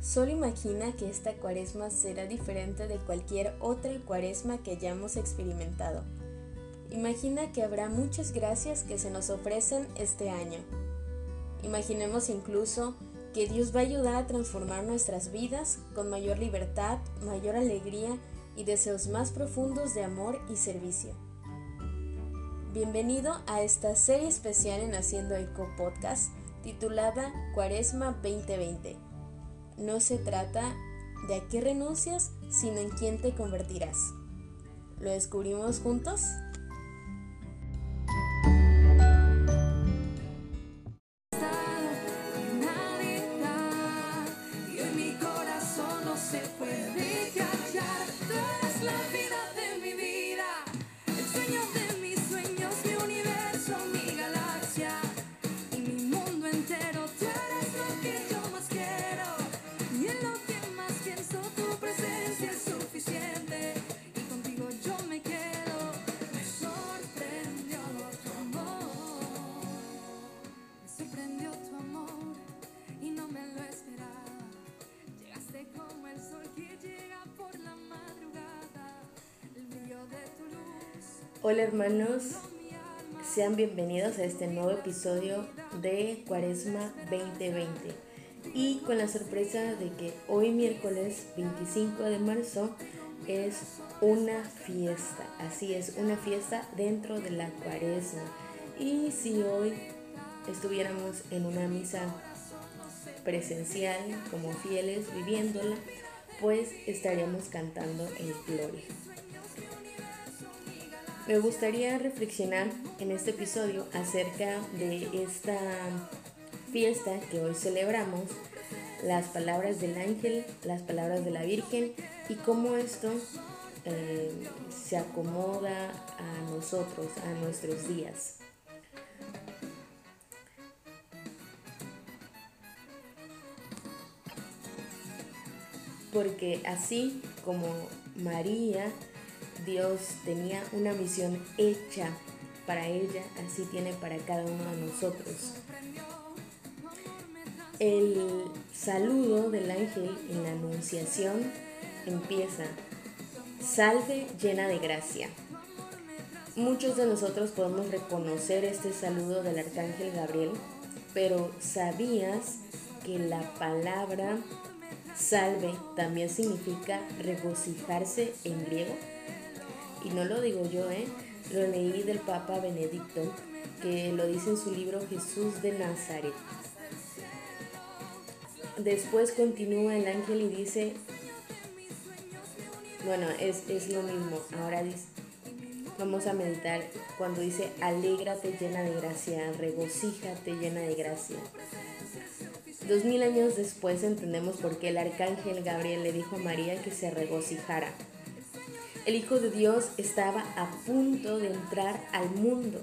Solo imagina que esta cuaresma será diferente de cualquier otra cuaresma que hayamos experimentado. Imagina que habrá muchas gracias que se nos ofrecen este año. Imaginemos incluso que Dios va a ayudar a transformar nuestras vidas con mayor libertad, mayor alegría y deseos más profundos de amor y servicio. Bienvenido a esta serie especial en Haciendo Eco Podcast titulada Cuaresma 2020. No se trata de a qué renuncias, sino en quién te convertirás. ¿Lo descubrimos juntos? Hola hermanos, sean bienvenidos a este nuevo episodio de Cuaresma 2020 y con la sorpresa de que hoy miércoles 25 de marzo es una fiesta, así es, una fiesta dentro de la Cuaresma. Y si hoy estuviéramos en una misa presencial como fieles viviéndola, pues estaríamos cantando el Gloria. Me gustaría reflexionar en este episodio acerca de esta fiesta que hoy celebramos, las palabras del ángel, las palabras de la Virgen y cómo esto eh, se acomoda a nosotros, a nuestros días. Porque así como María Dios tenía una misión hecha para ella, así tiene para cada uno de nosotros. El saludo del ángel en la anunciación empieza, salve llena de gracia. Muchos de nosotros podemos reconocer este saludo del arcángel Gabriel, pero ¿sabías que la palabra salve también significa regocijarse en griego? Y no lo digo yo, ¿eh? lo leí del Papa Benedicto, que lo dice en su libro Jesús de Nazaret. Después continúa el ángel y dice, bueno, es, es lo mismo, ahora dice, vamos a meditar cuando dice, alégrate llena de gracia, regocíjate llena de gracia. Dos mil años después entendemos por qué el arcángel Gabriel le dijo a María que se regocijara el Hijo de Dios estaba a punto de entrar al mundo,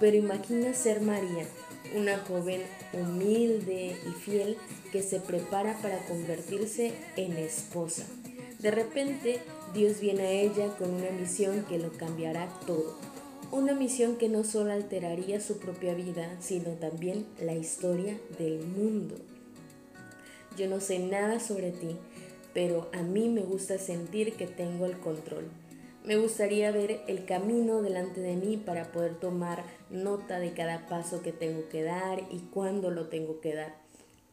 pero imagina ser María, una joven humilde y fiel que se prepara para convertirse en esposa. De repente, Dios viene a ella con una misión que lo cambiará todo. Una misión que no solo alteraría su propia vida, sino también la historia del mundo. Yo no sé nada sobre ti, pero a mí me gusta sentir que tengo el control. Me gustaría ver el camino delante de mí para poder tomar nota de cada paso que tengo que dar y cuándo lo tengo que dar.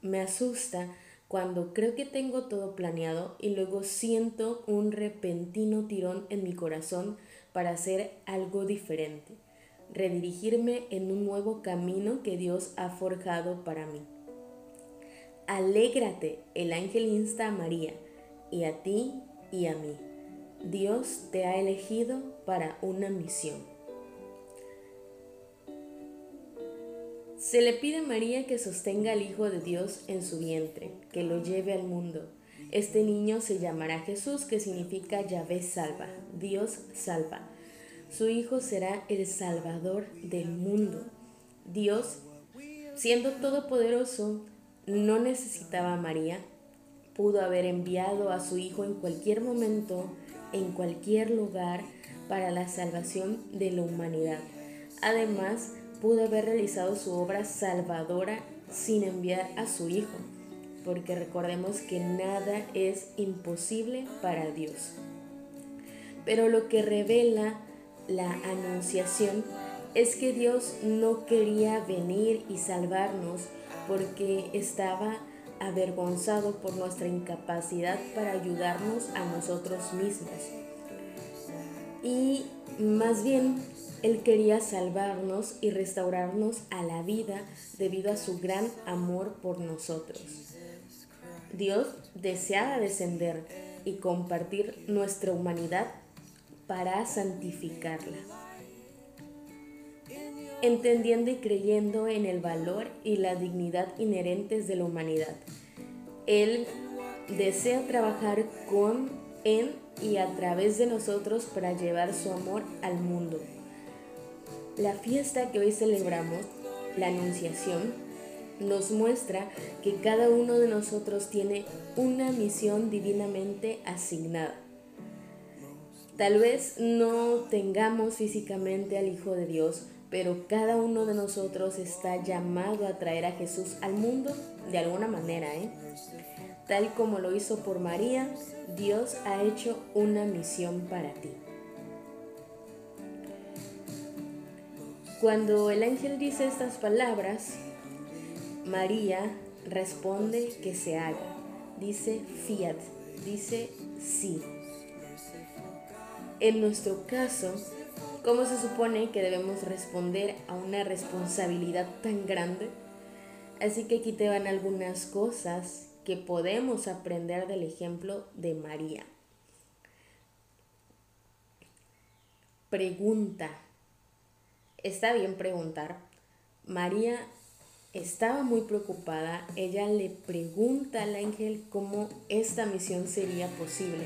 Me asusta cuando creo que tengo todo planeado y luego siento un repentino tirón en mi corazón para hacer algo diferente, redirigirme en un nuevo camino que Dios ha forjado para mí. Alégrate, el ángel insta a María y a ti y a mí. Dios te ha elegido para una misión. Se le pide a María que sostenga al Hijo de Dios en su vientre, que lo lleve al mundo. Este niño se llamará Jesús, que significa Yahvé salva, Dios salva. Su Hijo será el Salvador del mundo. Dios, siendo todopoderoso, no necesitaba a María, pudo haber enviado a su Hijo en cualquier momento, en cualquier lugar, para la salvación de la humanidad. Además, pudo haber realizado su obra salvadora sin enviar a su Hijo. porque recordemos que nada es imposible para Dios. Pero lo que revela la anunciación es que Dios no quería venir y salvarnos porque estaba avergonzado por nuestra incapacidad para ayudarnos a nosotros mismos. Y más bien, Él quería salvarnos y restaurarnos a la vida debido a su gran amor por nosotros. Dios deseaba descender y compartir nuestra humanidad para santificarla entendiendo y creyendo en el valor y la dignidad inherentes de la humanidad. Él desea trabajar con, en y a través de nosotros para llevar su amor al mundo. La fiesta que hoy celebramos, la Anunciación, nos muestra que cada uno de nosotros tiene una misión divinamente asignada. Tal vez no tengamos físicamente al Hijo de Dios, pero cada uno de nosotros está llamado a traer a Jesús al mundo de alguna manera, ¿eh? Tal como lo hizo por María, Dios ha hecho una misión para ti. Cuando el ángel dice estas palabras, María responde que se haga. Dice fiat, dice sí. En nuestro caso, ¿Cómo se supone que debemos responder a una responsabilidad tan grande? Así que aquí te van algunas cosas que podemos aprender del ejemplo de María. Pregunta. Está bien preguntar. María estaba muy preocupada. Ella le pregunta al ángel cómo esta misión sería posible.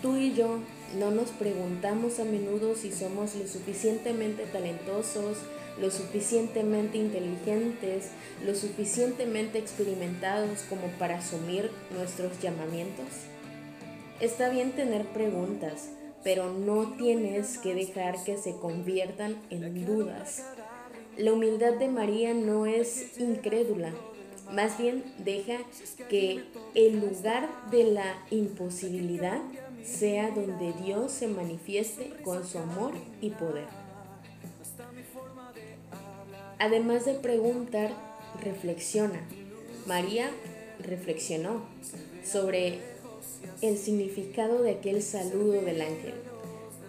Tú y yo no nos preguntamos a menudo si somos lo suficientemente talentosos, lo suficientemente inteligentes, lo suficientemente experimentados como para asumir nuestros llamamientos. Está bien tener preguntas, pero no tienes que dejar que se conviertan en dudas. La humildad de María no es incrédula, más bien deja que el lugar de la imposibilidad sea donde Dios se manifieste con su amor y poder. Además de preguntar, reflexiona. María reflexionó sobre el significado de aquel saludo del ángel.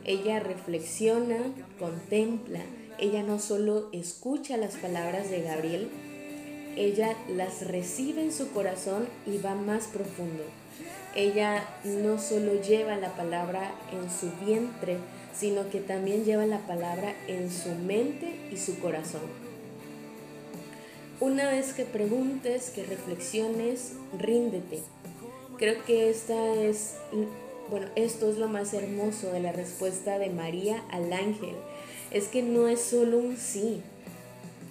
Ella reflexiona, contempla, ella no solo escucha las palabras de Gabriel, ella las recibe en su corazón y va más profundo ella no solo lleva la palabra en su vientre, sino que también lleva la palabra en su mente y su corazón. Una vez que preguntes, que reflexiones, ríndete. Creo que esta es, bueno, esto es lo más hermoso de la respuesta de María al ángel. Es que no es solo un sí.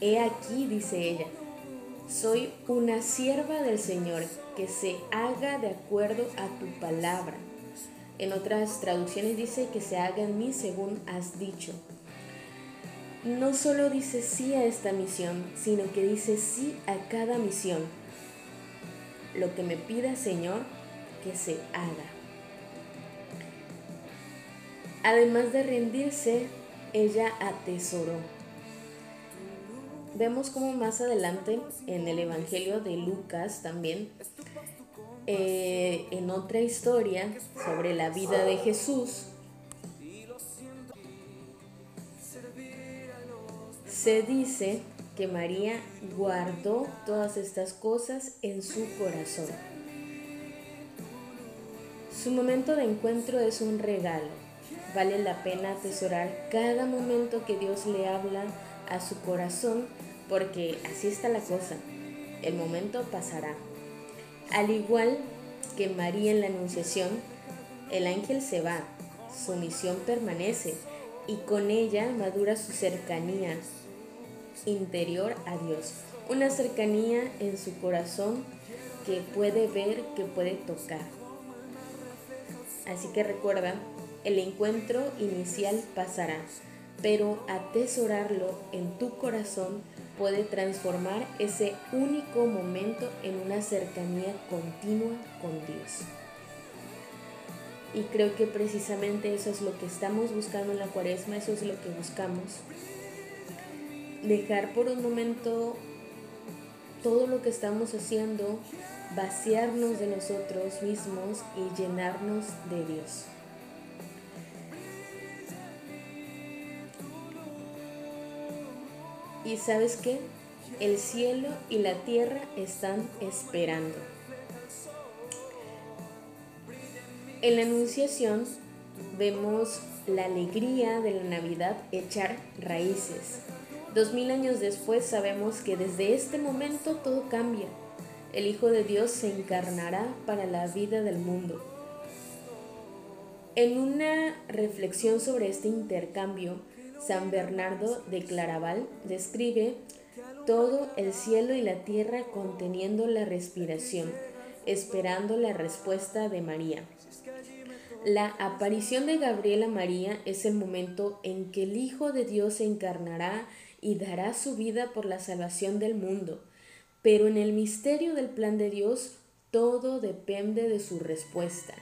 He aquí, dice ella, soy una sierva del Señor que se haga de acuerdo a tu palabra. En otras traducciones dice que se haga en mí según has dicho. No solo dice sí a esta misión, sino que dice sí a cada misión. Lo que me pida Señor, que se haga. Además de rendirse, ella atesoró. Vemos como más adelante en el Evangelio de Lucas también eh, en otra historia sobre la vida de Jesús, se dice que María guardó todas estas cosas en su corazón. Su momento de encuentro es un regalo. Vale la pena atesorar cada momento que Dios le habla a su corazón porque así está la cosa. El momento pasará. Al igual que María en la Anunciación, el ángel se va, su misión permanece y con ella madura su cercanía interior a Dios, una cercanía en su corazón que puede ver, que puede tocar. Así que recuerda, el encuentro inicial pasará, pero atesorarlo en tu corazón puede transformar ese único momento en una cercanía continua con Dios. Y creo que precisamente eso es lo que estamos buscando en la cuaresma, eso es lo que buscamos. Dejar por un momento todo lo que estamos haciendo, vaciarnos de nosotros mismos y llenarnos de Dios. Y sabes qué? El cielo y la tierra están esperando. En la Anunciación vemos la alegría de la Navidad echar raíces. Dos mil años después sabemos que desde este momento todo cambia. El Hijo de Dios se encarnará para la vida del mundo. En una reflexión sobre este intercambio, San Bernardo de Claraval describe todo el cielo y la tierra conteniendo la respiración, esperando la respuesta de María. La aparición de Gabriela María es el momento en que el Hijo de Dios se encarnará y dará su vida por la salvación del mundo. Pero en el misterio del plan de Dios todo depende de su respuesta.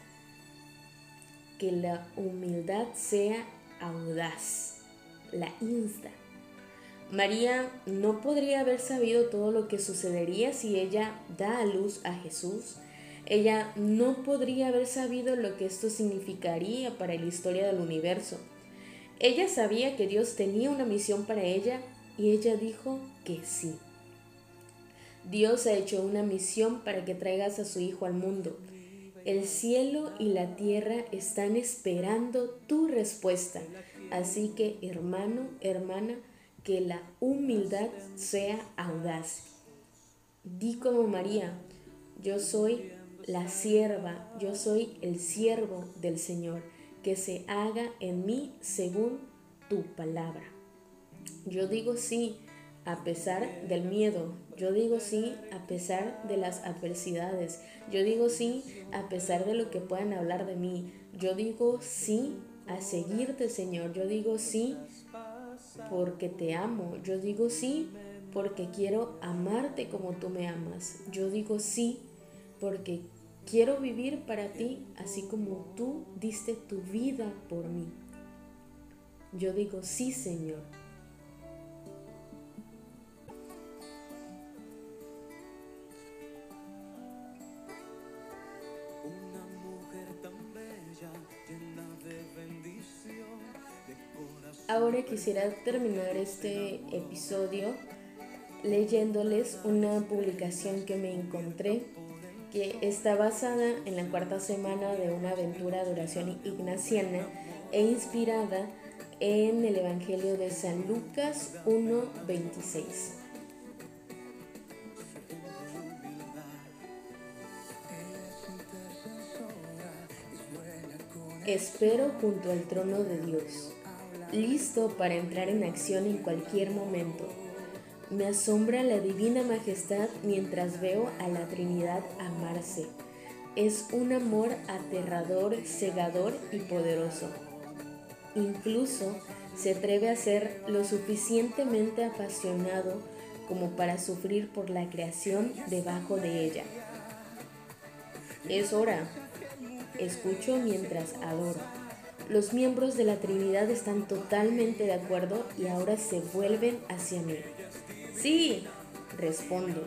Que la humildad sea audaz, la insta. María no podría haber sabido todo lo que sucedería si ella da a luz a Jesús ella no podría haber sabido lo que esto significaría para la historia del universo. Ella sabía que Dios tenía una misión para ella y ella dijo que sí. Dios ha hecho una misión para que traigas a su Hijo al mundo. El cielo y la tierra están esperando tu respuesta. Así que, hermano, hermana, que la humildad sea audaz. Di como María, yo soy la sierva, yo soy el siervo del Señor, que se haga en mí según tu palabra. Yo digo sí a pesar del miedo, yo digo sí a pesar de las adversidades, yo digo sí a pesar de lo que puedan hablar de mí, yo digo sí a seguirte Señor, yo digo sí porque te amo, yo digo sí porque quiero amarte como tú me amas, yo digo sí porque quiero vivir para ti así como tú diste tu vida por mí. Yo digo, sí, Señor. Ahora quisiera terminar este episodio leyéndoles una publicación que me encontré que está basada en la cuarta semana de una aventura de oración ignaciana e inspirada en el Evangelio de San Lucas 1.26. Espero junto al trono de Dios, listo para entrar en acción en cualquier momento me asombra la divina majestad mientras veo a la Trinidad amarse. Es un amor aterrador, cegador y poderoso. Incluso se atreve a ser lo suficientemente apasionado como para sufrir por la creación debajo de ella. Es hora. Escucho mientras adoro. Los miembros de la Trinidad están totalmente de acuerdo y ahora se vuelven hacia mí. Sí, respondo.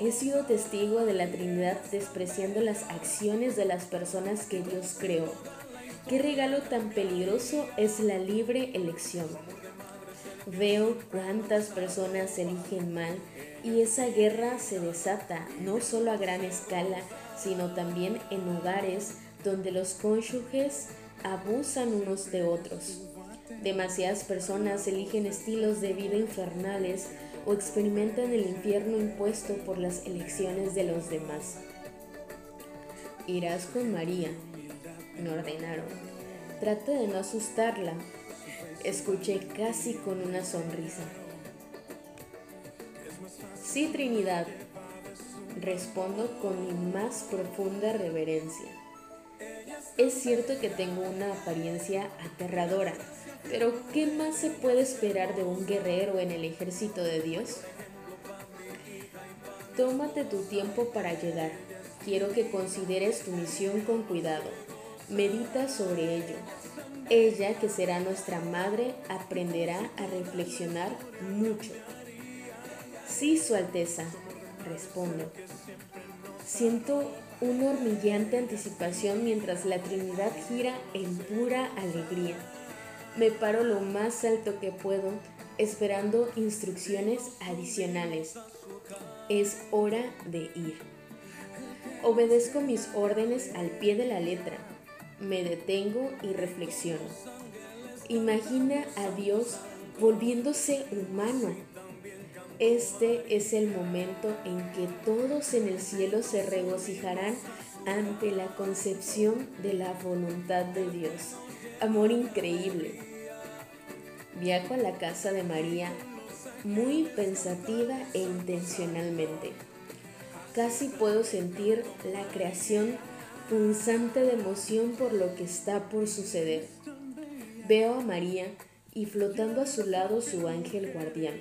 He sido testigo de la Trinidad despreciando las acciones de las personas que Dios creó. Qué regalo tan peligroso es la libre elección. Veo cuántas personas eligen mal y esa guerra se desata no solo a gran escala, sino también en hogares donde los cónyuges abusan unos de otros. Demasiadas personas eligen estilos de vida infernales o experimentan el infierno impuesto por las elecciones de los demás. Irás con María, me ordenaron. Trata de no asustarla. Escuché casi con una sonrisa. Sí, Trinidad, respondo con mi más profunda reverencia. Es cierto que tengo una apariencia aterradora, Pero ¿qué más se puede esperar de un guerrero en el ejército de Dios? Tómate tu tiempo para llegar. Quiero que consideres tu misión con cuidado. Medita sobre ello. Ella, que será nuestra madre, aprenderá a reflexionar mucho. Sí, Su Alteza, respondo. Siento una hormigueante anticipación mientras la Trinidad gira en pura alegría. Me paro lo más alto que puedo, esperando instrucciones adicionales. Es hora de ir. Obedezco mis órdenes al pie de la letra. Me detengo y reflexiono. Imagina a Dios volviéndose humano. Este es el momento en que todos en el cielo se regocijarán ante la concepción de la voluntad de Dios. Amor increíble. Viajo a la casa de María muy pensativa e intencionalmente. Casi puedo sentir la creación punzante de emoción por lo que está por suceder. Veo a María y flotando a su lado su ángel guardián.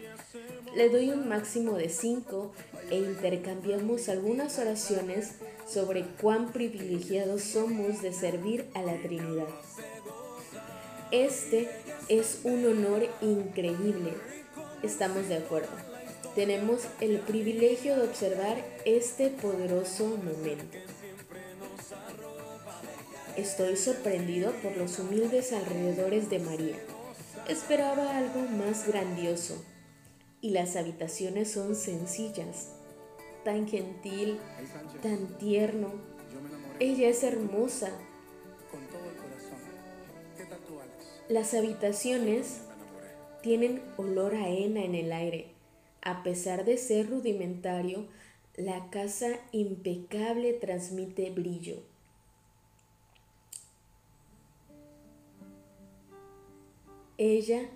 Le doy un máximo de cinco e intercambiamos algunas oraciones sobre cuán privilegiados somos de servir a la Trinidad. Este es un honor increíble. Estamos de acuerdo. Tenemos el privilegio de observar este poderoso momento. Estoy sorprendido por los humildes alrededores de María. Esperaba algo más grandioso. Y las habitaciones son sencillas, tan gentil, tan tierno. Ella es hermosa. Las habitaciones tienen olor a hena en el aire. A pesar de ser rudimentario, la casa impecable transmite brillo. Ella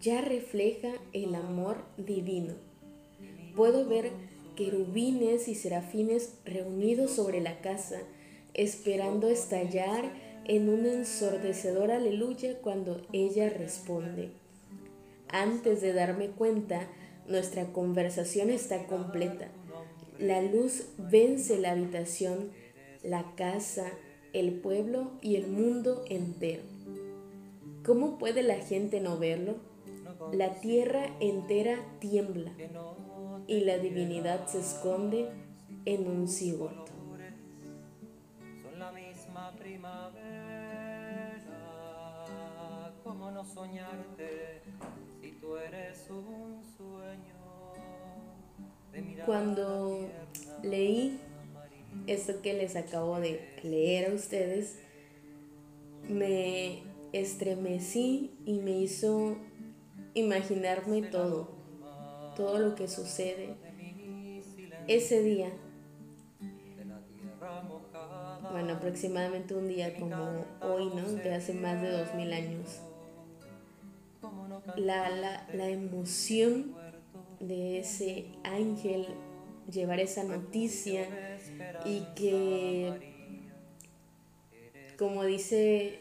ya refleja el amor divino. Puedo ver querubines y serafines reunidos sobre la casa, esperando estallar en un ensordecedor aleluya cuando ella responde. Antes de darme cuenta, nuestra conversación está completa. La luz vence la habitación, la casa, el pueblo y el mundo entero. ¿Cómo puede la gente no verlo? La tierra entera tiembla y la divinidad se esconde en un cigoto. Son la misma primavera, ¿cómo no soñarte si tú eres un sueño? Cuando leí esto que les acabo de leer a ustedes, me estremecí y me hizo imaginarme todo, todo lo que sucede ese día. Bueno, aproximadamente un día como hoy, ¿no? De hace más de dos mil años. La, la, la emoción de ese ángel llevar esa noticia y que, como dice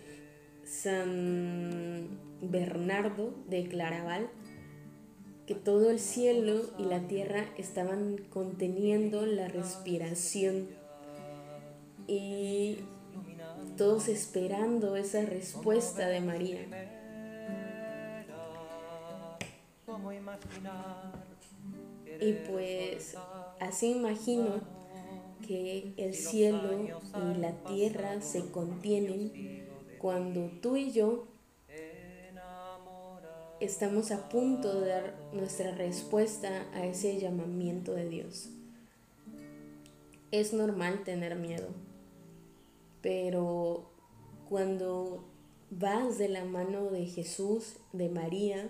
San Bernardo de Claraval, que todo el cielo y la tierra estaban conteniendo la respiración y todos esperando esa respuesta de María. Y pues así imagino que el cielo y la tierra se contienen cuando tú y yo estamos a punto de dar nuestra respuesta a ese llamamiento de Dios. Es normal tener miedo, pero cuando vas de la mano de Jesús, de María,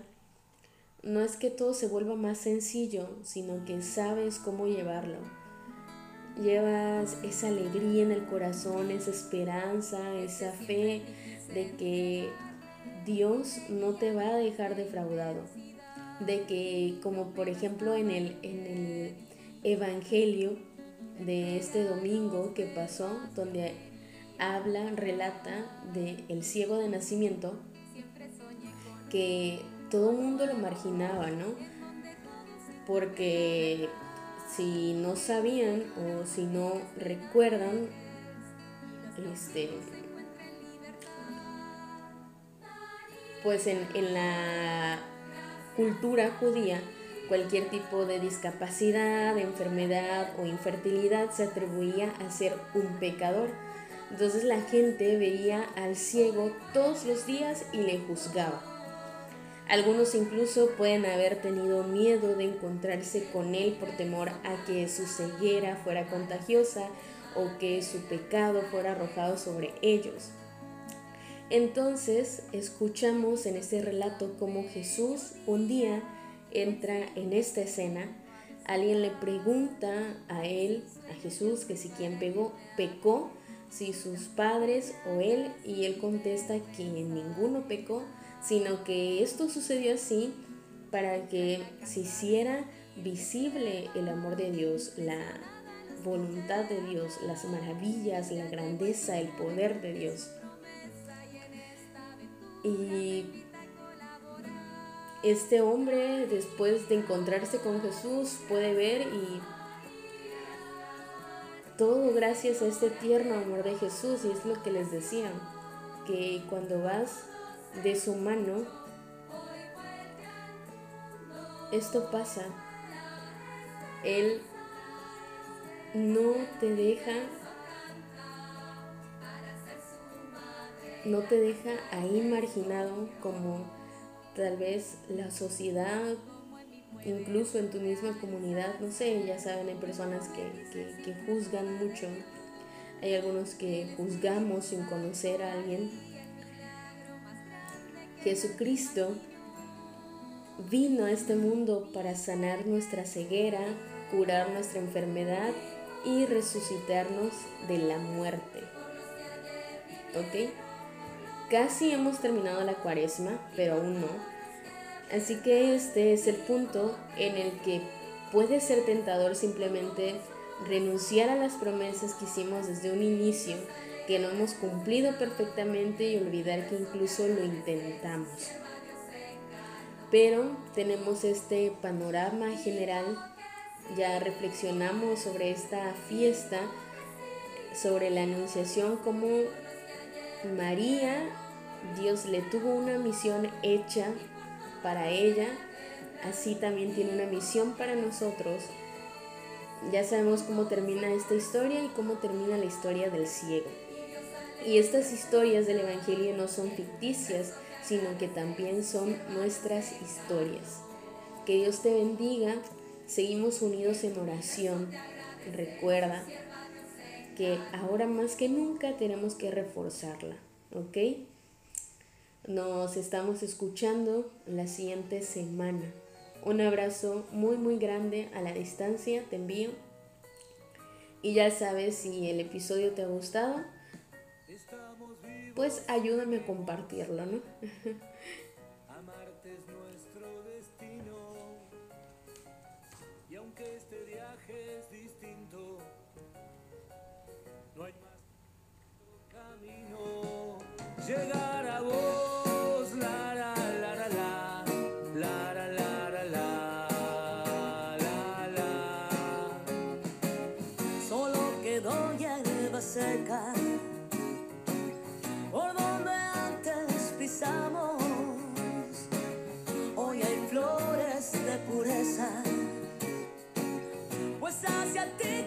no es que todo se vuelva más sencillo, sino que sabes cómo llevarlo. Llevas esa alegría en el corazón, esa esperanza, esa fe de que Dios no te va a dejar defraudado. De que, como por ejemplo en el, en el Evangelio de este domingo que pasó, donde habla, relata de el ciego de nacimiento, que todo el mundo lo marginaba, ¿no? Porque si no sabían o si no recuerdan, este, pues en, en la cultura judía, cualquier tipo de discapacidad, enfermedad o infertilidad se atribuía a ser un pecador. Entonces la gente veía al ciego todos los días y le juzgaba. Algunos incluso pueden haber tenido miedo de encontrarse con él por temor a que su ceguera fuera contagiosa o que su pecado fuera arrojado sobre ellos. Entonces escuchamos en este relato cómo Jesús un día entra en esta escena. Alguien le pregunta a él, a Jesús, que si quien pegó, pecó, si sus padres o él, y él contesta que ninguno pecó, sino que esto sucedió así para que se hiciera visible el amor de Dios, la voluntad de Dios, las maravillas, la grandeza, el poder de Dios. Y este hombre, después de encontrarse con Jesús, puede ver y todo gracias a este tierno amor de Jesús, y es lo que les decía, que cuando vas de su mano, esto pasa. Él no te deja, no te deja ahí marginado como tal vez la sociedad, incluso en tu misma comunidad, no sé, ya saben, hay personas que, que juzgan mucho, hay algunos que juzgamos sin conocer a alguien Jesucristo vino a este mundo para sanar nuestra ceguera, curar nuestra enfermedad y resucitarnos de la muerte. ¿Ok? Casi hemos terminado la cuaresma, pero aún no. Así que este es el punto en el que puede ser tentador simplemente renunciar a las promesas que hicimos desde un inicio que no hemos cumplido perfectamente y olvidar que incluso lo intentamos. Pero tenemos este panorama general, ya reflexionamos sobre esta fiesta, sobre la anunciación, como María, Dios le tuvo una misión hecha para ella, así también tiene una misión para nosotros. Ya sabemos cómo termina esta historia y cómo termina la historia del ciego. Y estas historias del Evangelio no son ficticias, sino que también son nuestras historias. Que Dios te bendiga. Seguimos unidos en oración. Recuerda que ahora más que nunca tenemos que reforzarla, ¿ok? Nos estamos escuchando la siguiente semana. Un abrazo muy muy grande a la distancia, te envío. Y ya sabes si el episodio te ha gustado, pues ayúdame a compartirlo, ¿no? Llegar a vos, la la la la la, la la la la la, la. Solo quedó hierba seca Hoy hay flores de pureza, pues hacia ti